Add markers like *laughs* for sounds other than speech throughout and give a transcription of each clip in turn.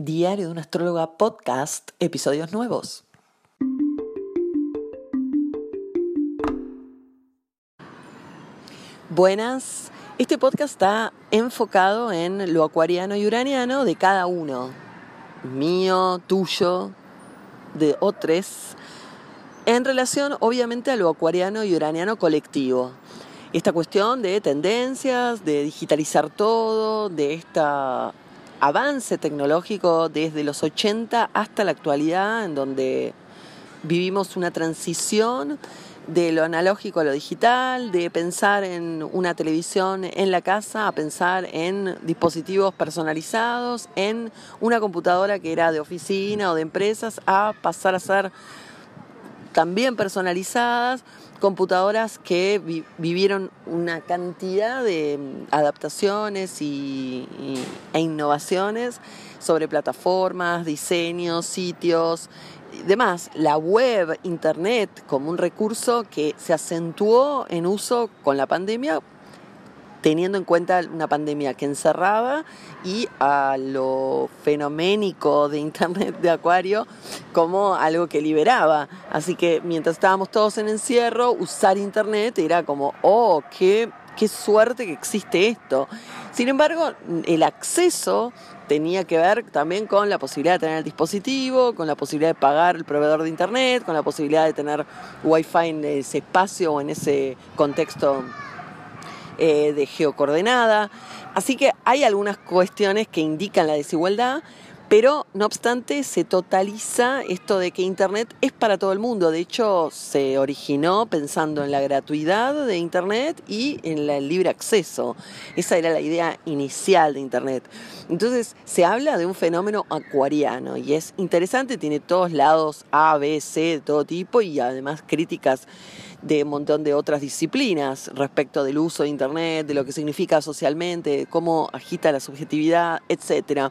Diario de una astróloga podcast, episodios nuevos. Buenas, este podcast está enfocado en lo acuariano y uraniano de cada uno, mío, tuyo, de otros, en relación obviamente a lo acuariano y uraniano colectivo. Esta cuestión de tendencias, de digitalizar todo, de esta avance tecnológico desde los 80 hasta la actualidad, en donde vivimos una transición de lo analógico a lo digital, de pensar en una televisión en la casa a pensar en dispositivos personalizados, en una computadora que era de oficina o de empresas, a pasar a ser también personalizadas, computadoras que vivieron una cantidad de mm, adaptaciones y, e innovaciones sobre plataformas, diseños, sitios, demás. La web, internet, como un recurso que se acentuó en uso con la pandemia teniendo en cuenta una pandemia que encerraba y a lo fenoménico de Internet de Acuario como algo que liberaba. Así que mientras estábamos todos en encierro, usar Internet era como, oh, qué, qué suerte que existe esto. Sin embargo, el acceso tenía que ver también con la posibilidad de tener el dispositivo, con la posibilidad de pagar el proveedor de Internet, con la posibilidad de tener Wi-Fi en ese espacio o en ese contexto eh, de geocoordenada. Así que hay algunas cuestiones que indican la desigualdad, pero no obstante se totaliza esto de que Internet es para todo el mundo. De hecho, se originó pensando en la gratuidad de Internet y en el libre acceso. Esa era la idea inicial de Internet. Entonces, se habla de un fenómeno acuariano y es interesante, tiene todos lados A, B, C, de todo tipo y además críticas de un montón de otras disciplinas respecto del uso de Internet, de lo que significa socialmente, cómo agita la subjetividad, etc.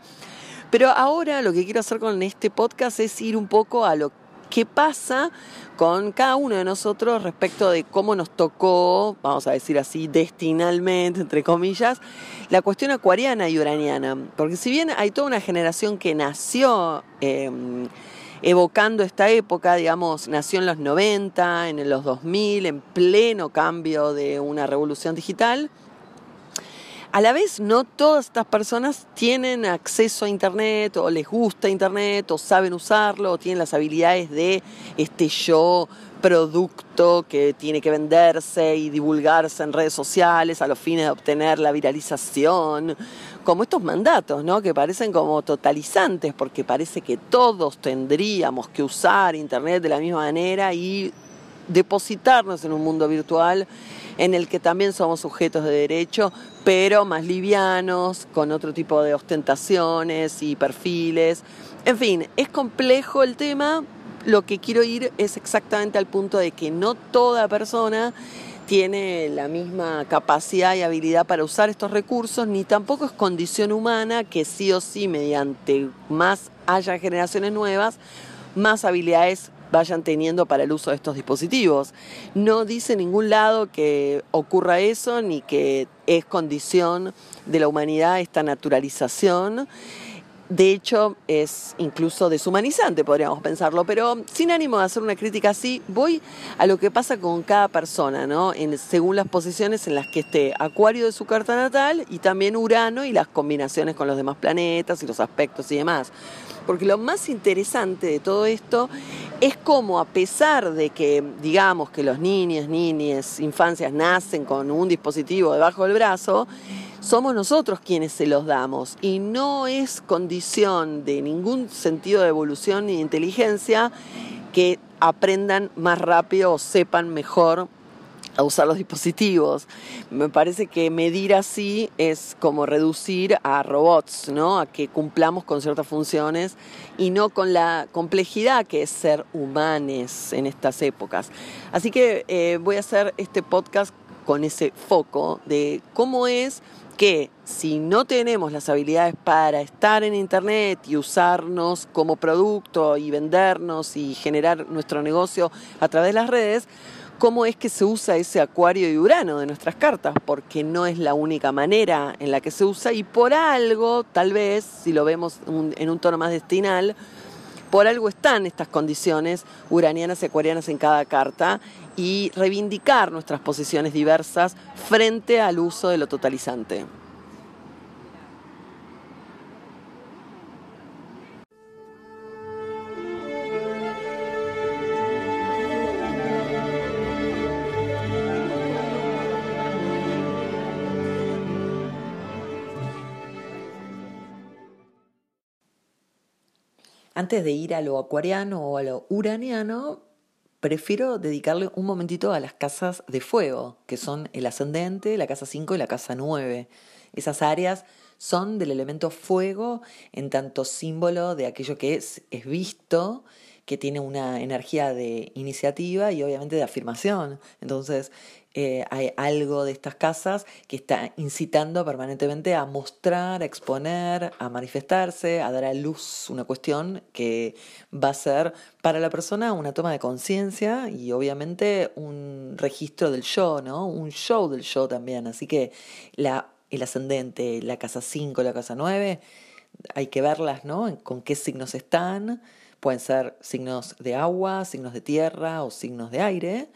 Pero ahora lo que quiero hacer con este podcast es ir un poco a lo que pasa con cada uno de nosotros respecto de cómo nos tocó, vamos a decir así, destinalmente, entre comillas, la cuestión acuariana y uraniana. Porque si bien hay toda una generación que nació... Em, evocando esta época, digamos, nació en los 90, en los 2000, en pleno cambio de una revolución digital. A la vez, no todas estas personas tienen acceso a Internet o les gusta Internet o saben usarlo o tienen las habilidades de este yo producto que tiene que venderse y divulgarse en redes sociales a los fines de obtener la viralización, como estos mandatos, ¿no? Que parecen como totalizantes, porque parece que todos tendríamos que usar Internet de la misma manera y depositarnos en un mundo virtual en el que también somos sujetos de derecho, pero más livianos, con otro tipo de ostentaciones y perfiles. En fin, es complejo el tema, lo que quiero ir es exactamente al punto de que no toda persona tiene la misma capacidad y habilidad para usar estos recursos, ni tampoco es condición humana que sí o sí mediante más haya generaciones nuevas, más habilidades vayan teniendo para el uso de estos dispositivos. No dice en ningún lado que ocurra eso, ni que es condición de la humanidad esta naturalización. De hecho, es incluso deshumanizante, podríamos pensarlo, pero sin ánimo de hacer una crítica así, voy a lo que pasa con cada persona, ¿no? En, según las posiciones en las que esté Acuario de su carta natal y también Urano y las combinaciones con los demás planetas y los aspectos y demás. Porque lo más interesante de todo esto es cómo a pesar de que digamos que los niños, niñas, infancias nacen con un dispositivo debajo del brazo, somos nosotros quienes se los damos. Y no es condición de ningún sentido de evolución ni de inteligencia que aprendan más rápido o sepan mejor a usar los dispositivos. Me parece que medir así es como reducir a robots, ¿no? A que cumplamos con ciertas funciones y no con la complejidad que es ser humanes en estas épocas. Así que eh, voy a hacer este podcast con ese foco de cómo es que si no tenemos las habilidades para estar en Internet y usarnos como producto y vendernos y generar nuestro negocio a través de las redes, cómo es que se usa ese acuario y urano de nuestras cartas, porque no es la única manera en la que se usa y por algo, tal vez, si lo vemos en un tono más destinal, por algo están estas condiciones uranianas y acuarianas en cada carta y reivindicar nuestras posiciones diversas frente al uso de lo totalizante. Antes de ir a lo acuariano o a lo uraniano, prefiero dedicarle un momentito a las casas de fuego, que son el ascendente, la casa 5 y la casa 9. Esas áreas son del elemento fuego en tanto símbolo de aquello que es, es visto, que tiene una energía de iniciativa y obviamente de afirmación. Entonces, eh, hay algo de estas casas que está incitando permanentemente a mostrar, a exponer, a manifestarse, a dar a luz una cuestión que va a ser para la persona una toma de conciencia y obviamente un registro del yo, ¿no? Un show del yo también. Así que la, el ascendente, la casa 5, la casa 9, hay que verlas, ¿no? Con qué signos están. Pueden ser signos de agua, signos de tierra o signos de aire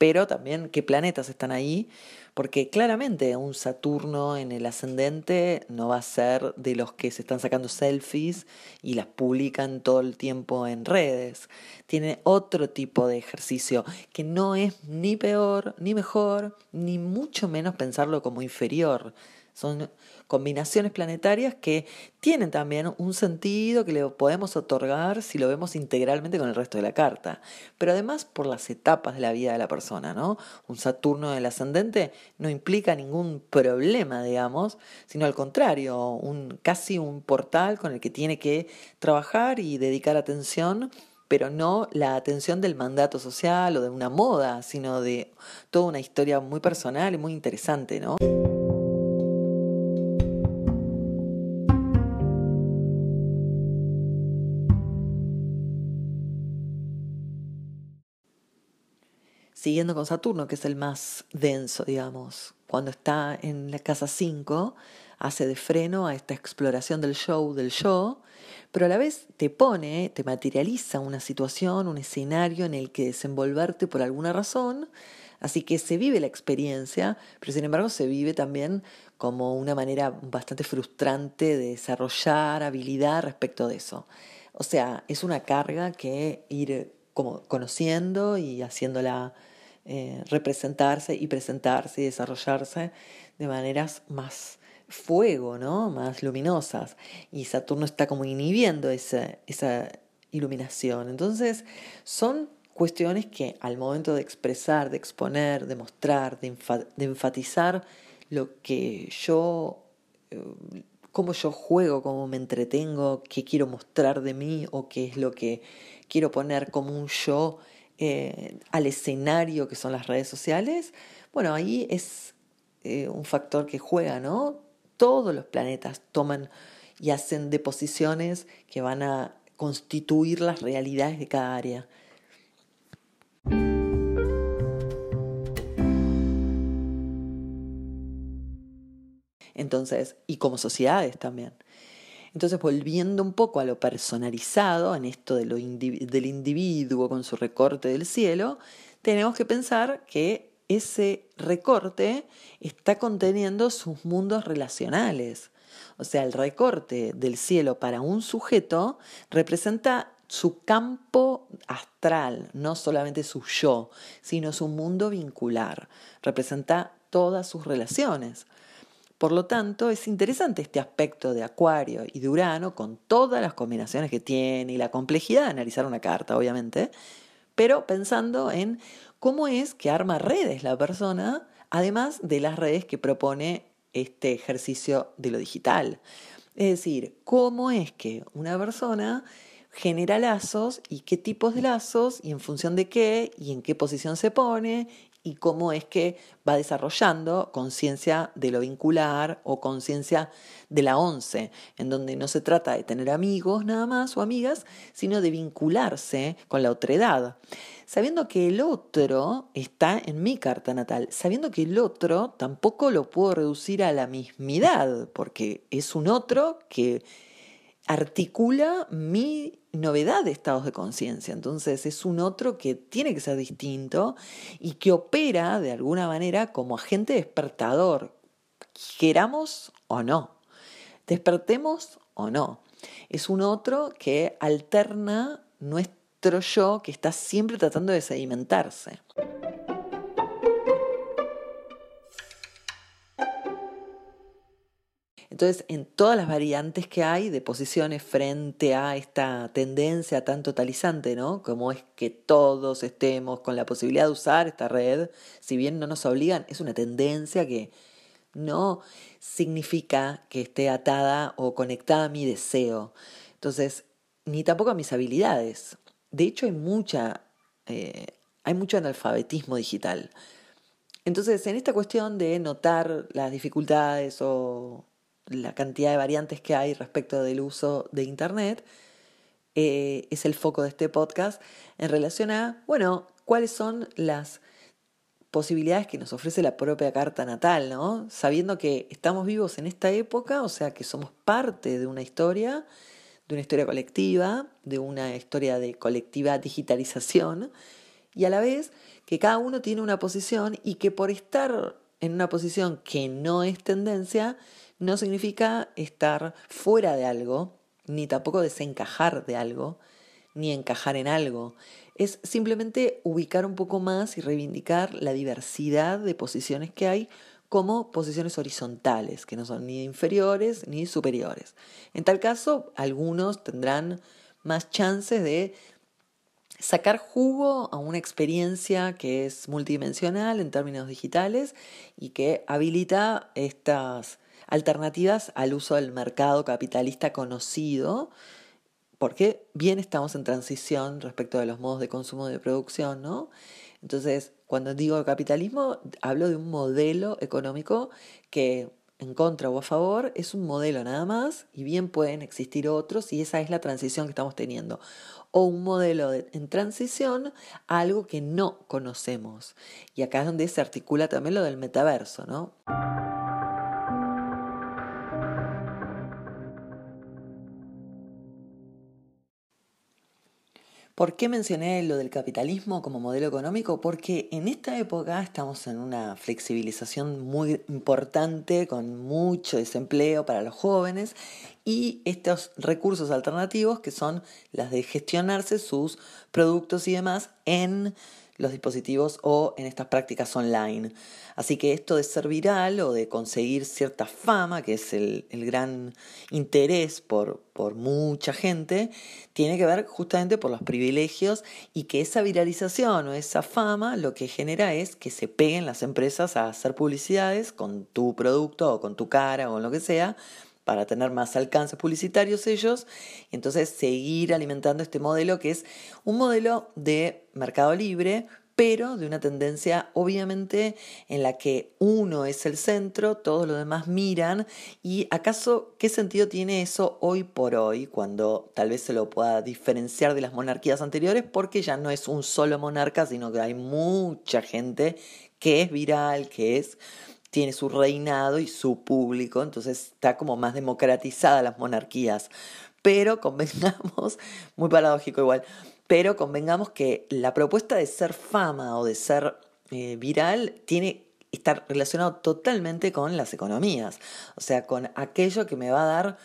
pero también qué planetas están ahí, porque claramente un Saturno en el ascendente no va a ser de los que se están sacando selfies y las publican todo el tiempo en redes. Tiene otro tipo de ejercicio que no es ni peor, ni mejor, ni mucho menos pensarlo como inferior. Son combinaciones planetarias que tienen también un sentido que le podemos otorgar si lo vemos integralmente con el resto de la carta. Pero además por las etapas de la vida de la persona, ¿no? Un Saturno del ascendente no implica ningún problema, digamos, sino al contrario, un, casi un portal con el que tiene que trabajar y dedicar atención pero no la atención del mandato social o de una moda, sino de toda una historia muy personal y muy interesante, ¿no? Siguiendo con Saturno, que es el más denso, digamos, cuando está en la casa 5, hace de freno a esta exploración del show, del yo, pero a la vez te pone, te materializa una situación, un escenario en el que desenvolverte por alguna razón, así que se vive la experiencia, pero sin embargo se vive también como una manera bastante frustrante de desarrollar habilidad respecto de eso. O sea, es una carga que ir como conociendo y haciéndola eh, representarse y presentarse y desarrollarse de maneras más fuego, ¿no? Más luminosas. Y Saturno está como inhibiendo esa, esa iluminación. Entonces, son cuestiones que al momento de expresar, de exponer, de mostrar, de, enfatizar lo que yo, eh, cómo yo juego, cómo me entretengo, qué quiero mostrar de mí o qué es lo que quiero poner como un yo eh, al escenario que son las redes sociales, bueno, ahí es eh, un factor que juega, ¿no? Todos los planetas toman y hacen deposiciones que van a constituir las realidades de cada área. Entonces, y como sociedades también. Entonces, volviendo un poco a lo personalizado, en esto de lo del individuo con su recorte del cielo, tenemos que pensar que ese recorte está conteniendo sus mundos relacionales. O sea, el recorte del cielo para un sujeto representa su campo astral, no solamente su yo, sino su mundo vincular. Representa todas sus relaciones. Por lo tanto, es interesante este aspecto de Acuario y de Urano, con todas las combinaciones que tiene y la complejidad de analizar una carta, obviamente, pero pensando en cómo es que arma redes la persona, además de las redes que propone este ejercicio de lo digital. Es decir, cómo es que una persona genera lazos y qué tipos de lazos y en función de qué y en qué posición se pone y cómo es que va desarrollando conciencia de lo vincular o conciencia de la once, en donde no se trata de tener amigos nada más o amigas, sino de vincularse con la otredad, sabiendo que el otro está en mi carta natal, sabiendo que el otro tampoco lo puedo reducir a la mismidad, porque es un otro que articula mi novedad de estados de conciencia. Entonces es un otro que tiene que ser distinto y que opera de alguna manera como agente despertador, queramos o no, despertemos o no. Es un otro que alterna nuestro yo que está siempre tratando de sedimentarse. Entonces, en todas las variantes que hay de posiciones frente a esta tendencia tan totalizante, ¿no? Como es que todos estemos con la posibilidad de usar esta red, si bien no nos obligan, es una tendencia que no significa que esté atada o conectada a mi deseo. Entonces, ni tampoco a mis habilidades. De hecho, hay mucha, eh, hay mucho analfabetismo digital. Entonces, en esta cuestión de notar las dificultades o la cantidad de variantes que hay respecto del uso de Internet, eh, es el foco de este podcast en relación a, bueno, cuáles son las posibilidades que nos ofrece la propia carta natal, ¿no? Sabiendo que estamos vivos en esta época, o sea que somos parte de una historia, de una historia colectiva, de una historia de colectiva digitalización, y a la vez que cada uno tiene una posición y que por estar en una posición que no es tendencia, no significa estar fuera de algo, ni tampoco desencajar de algo, ni encajar en algo. Es simplemente ubicar un poco más y reivindicar la diversidad de posiciones que hay como posiciones horizontales, que no son ni inferiores ni superiores. En tal caso, algunos tendrán más chances de sacar jugo a una experiencia que es multidimensional en términos digitales y que habilita estas alternativas al uso del mercado capitalista conocido, porque bien estamos en transición respecto de los modos de consumo de producción, ¿no? Entonces, cuando digo capitalismo, hablo de un modelo económico que en contra o a favor es un modelo nada más y bien pueden existir otros y esa es la transición que estamos teniendo. O un modelo en transición a algo que no conocemos. Y acá es donde se articula también lo del metaverso, ¿no? ¿Por qué mencioné lo del capitalismo como modelo económico? Porque en esta época estamos en una flexibilización muy importante, con mucho desempleo para los jóvenes y estos recursos alternativos que son las de gestionarse sus productos y demás en los dispositivos o en estas prácticas online. Así que esto de ser viral o de conseguir cierta fama, que es el, gran interés por, por mucha gente, tiene que ver justamente por los privilegios y que esa viralización o esa fama lo que genera es que se peguen las empresas a hacer publicidades con tu producto o con tu cara o lo que sea para tener más alcances publicitarios ellos, y entonces seguir alimentando este modelo que es un modelo de mercado libre, pero de una tendencia obviamente en la que uno es el centro, todos los demás miran, y acaso qué sentido tiene eso hoy por hoy, cuando tal vez se lo pueda diferenciar de las monarquías anteriores, porque ya no es un solo monarca, sino que hay mucha gente que es viral, que es tiene su reinado y su público, entonces está como más democratizada las monarquías. Pero convengamos, *laughs* muy paradójico igual, pero convengamos que la propuesta de ser fama o de ser eh, viral tiene estar relacionado totalmente con las economías, o sea, con aquello que me va a dar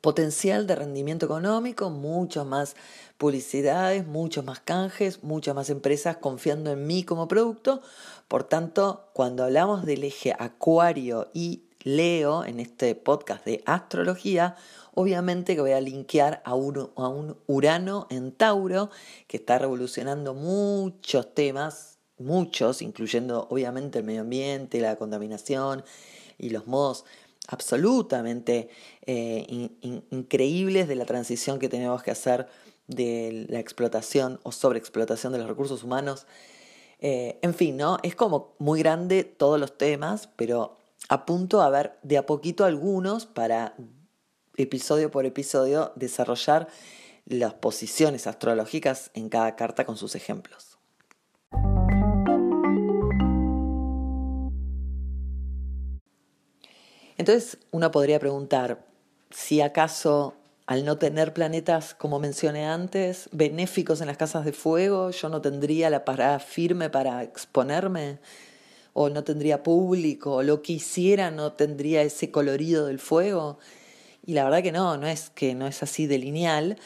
potencial de rendimiento económico, muchas más publicidades, muchos más canjes, muchas más empresas confiando en mí como producto. Por tanto, cuando hablamos del eje Acuario y Leo en este podcast de astrología, obviamente que voy a linkear a un, a un Urano en Tauro que está revolucionando muchos temas, muchos, incluyendo obviamente el medio ambiente, la contaminación y los modos absolutamente eh, increíbles de la transición que tenemos que hacer de la explotación o sobreexplotación de los recursos humanos Eh, en fin, ¿no? Es como muy grande todos los temas, pero apunto a ver de a poquito algunos para episodio por episodio desarrollar las posiciones astrológicas en cada carta con sus ejemplos. Entonces uno podría preguntar si acaso al no tener planetas, como mencioné antes, benéficos en las casas de fuego, yo no tendría la parada firme para exponerme, o no tendría público, o lo que hiciera no tendría ese colorido del fuego. Y la verdad que no, no es que no es así de lineal,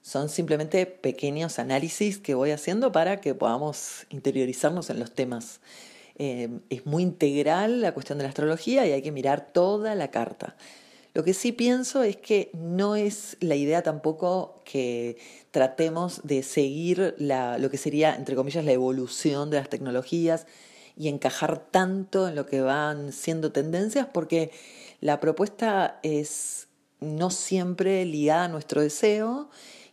son simplemente pequeños análisis que voy haciendo para que podamos interiorizarnos en los temas. Eh, es muy integral la cuestión de la astrología y hay que mirar toda la carta. Lo que sí pienso es que no es la idea tampoco que tratemos de seguir lo que sería, entre comillas, la evolución de las tecnologías y encajar tanto en lo que van siendo tendencias, porque la propuesta es no siempre ligada a nuestro deseo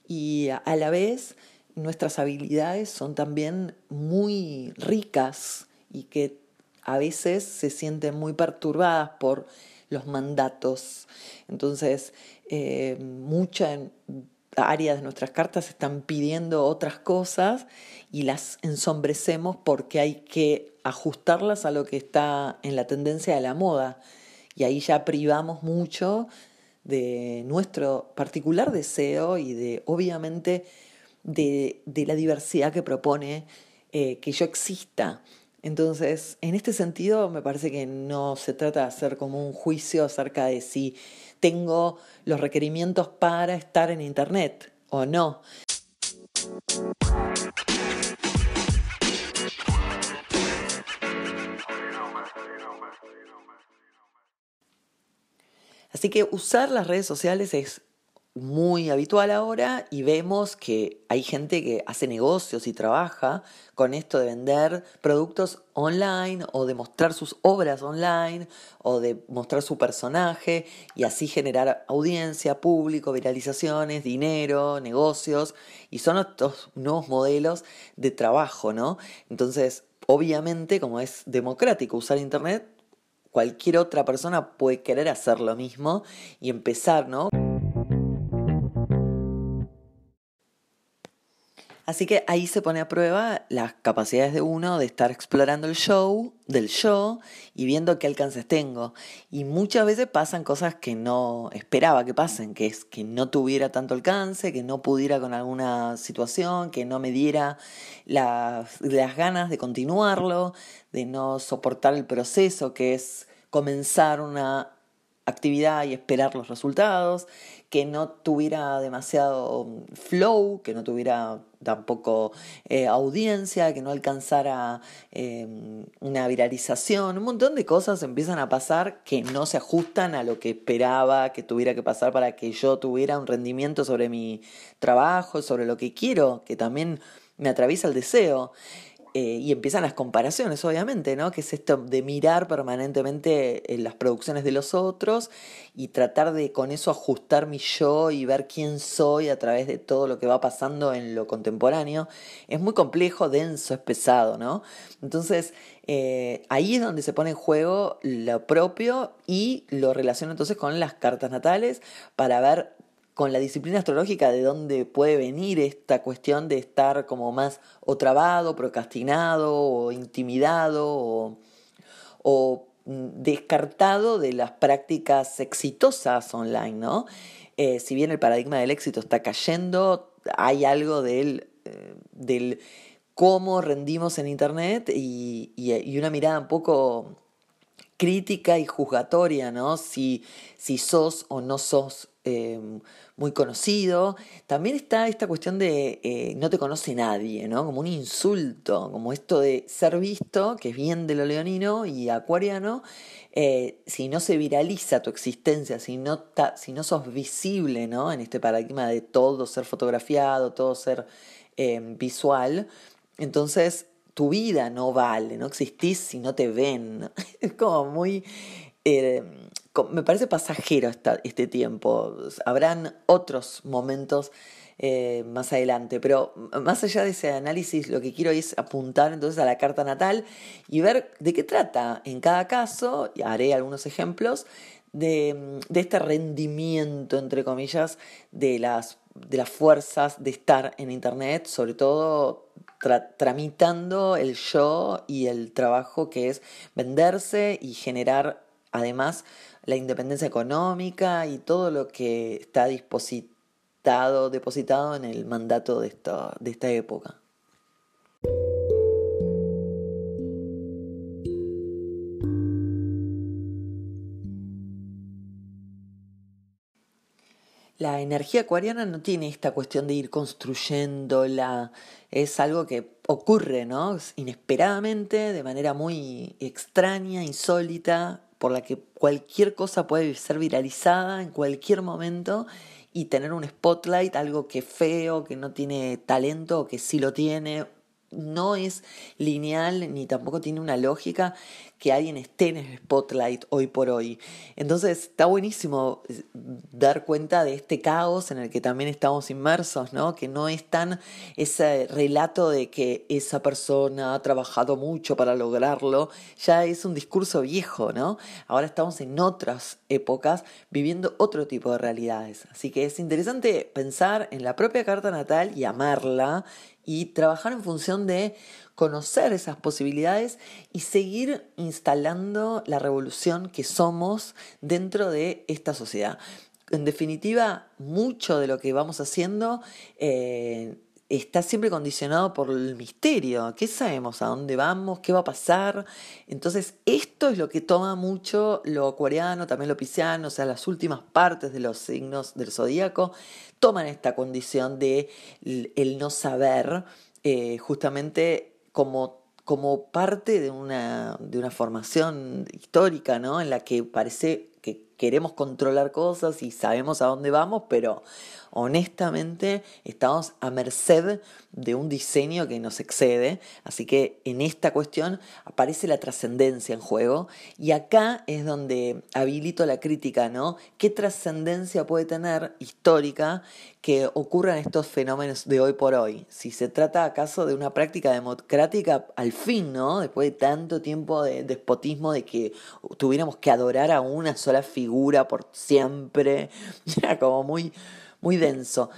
y a la vez nuestras habilidades son también muy ricas y que a veces se sienten muy perturbadas por los mandatos. Entonces, eh, muchas áreas de nuestras cartas están pidiendo otras cosas y las ensombrecemos porque hay que ajustarlas a lo que está en la tendencia de la moda. Y ahí ya privamos mucho de nuestro particular deseo y de, obviamente, de, la diversidad que propone eh, que yo exista. Entonces, en este sentido, me parece que no se trata de hacer como un juicio acerca de si tengo los requerimientos para estar en Internet o no. Así que usar las redes sociales es muy habitual ahora y vemos que hay gente que hace negocios y trabaja con esto de vender productos online o de mostrar sus obras online o de mostrar su personaje y así generar audiencia, público, viralizaciones, dinero, negocios y son estos nuevos modelos de trabajo, ¿no? Entonces, obviamente, como es democrático usar internet, cualquier otra persona puede querer hacer lo mismo y empezar, ¿no? Así que ahí se pone a prueba las capacidades de uno de estar explorando el show, del show y viendo qué alcances tengo. Y muchas veces pasan cosas que no esperaba que pasen, que es que no tuviera tanto alcance, que no pudiera con alguna situación, que no me diera las, las ganas de continuarlo, de no soportar el proceso que es comenzar una actividad y esperar los resultados, que no tuviera demasiado flow, que no tuviera tampoco eh, audiencia, que no alcanzara em, una viralización, un montón de cosas empiezan a pasar que no se ajustan a lo que esperaba que tuviera que pasar para que yo tuviera un rendimiento sobre mi trabajo, sobre lo que quiero, que también me atraviesa el deseo. Eh, y empiezan las comparaciones, obviamente, ¿no? Que es esto de mirar permanentemente en las producciones de los otros y tratar de con eso ajustar mi yo y ver quién soy a través de todo lo que va pasando en lo contemporáneo. Es muy complejo, denso, es pesado, ¿no? Entonces, eh, ahí es donde se pone en juego lo propio y lo relaciono entonces con las cartas natales para ver con la disciplina astrológica de dónde puede venir esta cuestión de estar como más o trabado, procrastinado o intimidado o, mm, descartado de las prácticas exitosas online, ¿no? Eh, si bien el paradigma del éxito está cayendo, hay algo del, eh, del cómo rendimos en Internet y, y, una mirada un poco crítica y juzgatoria, ¿no? Si, si sos o no sos Em, muy conocido. También está esta cuestión de eh, no te conoce nadie, ¿no? Como un insulto, como esto de ser visto, que es bien de lo leonino y acuariano, eh, si no se viraliza tu existencia, si no, si no sos visible, ¿no? En este paradigma de todo ser fotografiado, todo ser em, visual, entonces tu vida no vale, no existís si no te ven. *laughs* Es como muy... Eh, me parece pasajero este tiempo. Habrán otros momentos eh, más adelante. Pero más allá de ese análisis, lo que quiero es apuntar entonces a la carta natal y ver de qué trata en cada caso, y haré algunos ejemplos, de, este rendimiento, entre comillas, de las, de las fuerzas de estar en Internet, sobre todo tramitando el yo y el trabajo que es venderse y generar además la independencia económica y todo lo que está dispositivo depositado en el mandato de esta, de esta época. La energía acuariana no tiene esta cuestión de ir construyéndola, es algo que ocurre, ¿no? Inesperadamente, de manera muy extraña, insólita, por la que cualquier cosa puede ser viralizada en cualquier momento y tener un spotlight, algo que feo, que no tiene talento, que sí lo tiene, no es lineal ni tampoco tiene una lógica que alguien esté en el spotlight hoy por hoy. Entonces está buenísimo eh, dar cuenta de este caos en el que también estamos inmersos, ¿no? Que no es tan ese relato de que esa persona ha trabajado mucho para lograrlo, ya es un discurso viejo, ¿no? Ahora estamos en otras épocas viviendo otro tipo de realidades. Así que es interesante pensar en la propia carta natal y amarla y trabajar en función de conocer esas posibilidades y seguir instalando la revolución que somos dentro de esta sociedad. En definitiva, mucho de lo que vamos haciendo eh, está siempre condicionado por el misterio. ¿Qué sabemos? ¿A dónde vamos? ¿Qué va a pasar? Entonces, esto es lo que toma mucho lo acuariano, también lo pisciano, o sea, las últimas partes de los signos del zodíaco toman esta condición de el no saber, eh, justamente como, como parte de una, de una formación histórica, ¿no? En la que parece queremos controlar cosas y sabemos a dónde vamos, pero honestamente estamos a merced de un diseño que nos excede. Así que en esta cuestión aparece la trascendencia en juego y acá es donde habilito la crítica, ¿no? ¿Qué trascendencia puede tener histórica que ocurran estos fenómenos de hoy por hoy? Si se trata acaso de una práctica democrática, al fin, ¿no? Después de tanto tiempo de despotismo, de que tuviéramos que adorar a una sola figura por siempre, *laughs* era como muy muy denso.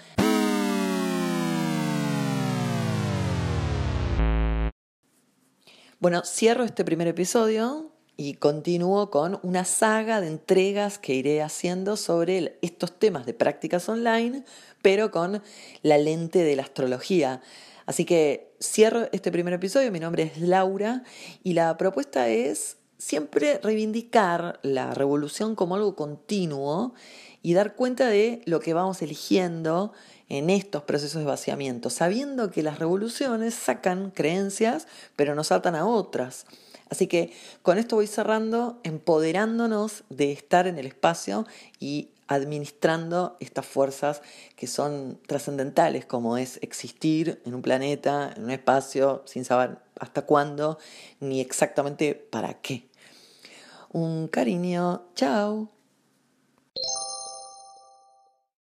Bueno, cierro este primer episodio y continúo con una saga de entregas que iré haciendo sobre estos temas de prácticas online, pero con la lente de la astrología. Así que cierro este primer episodio, mi nombre es Laura y la propuesta es siempre reivindicar la revolución como algo continuo y dar cuenta de lo que vamos eligiendo en estos procesos de vaciamiento, sabiendo que las revoluciones sacan creencias, pero nos atan a otras. Así que con esto voy cerrando, empoderándonos de estar en el espacio y administrando estas fuerzas que son trascendentales, como es existir en un planeta, en un espacio, sin saber hasta cuándo, ni exactamente para qué. Un cariño, chao.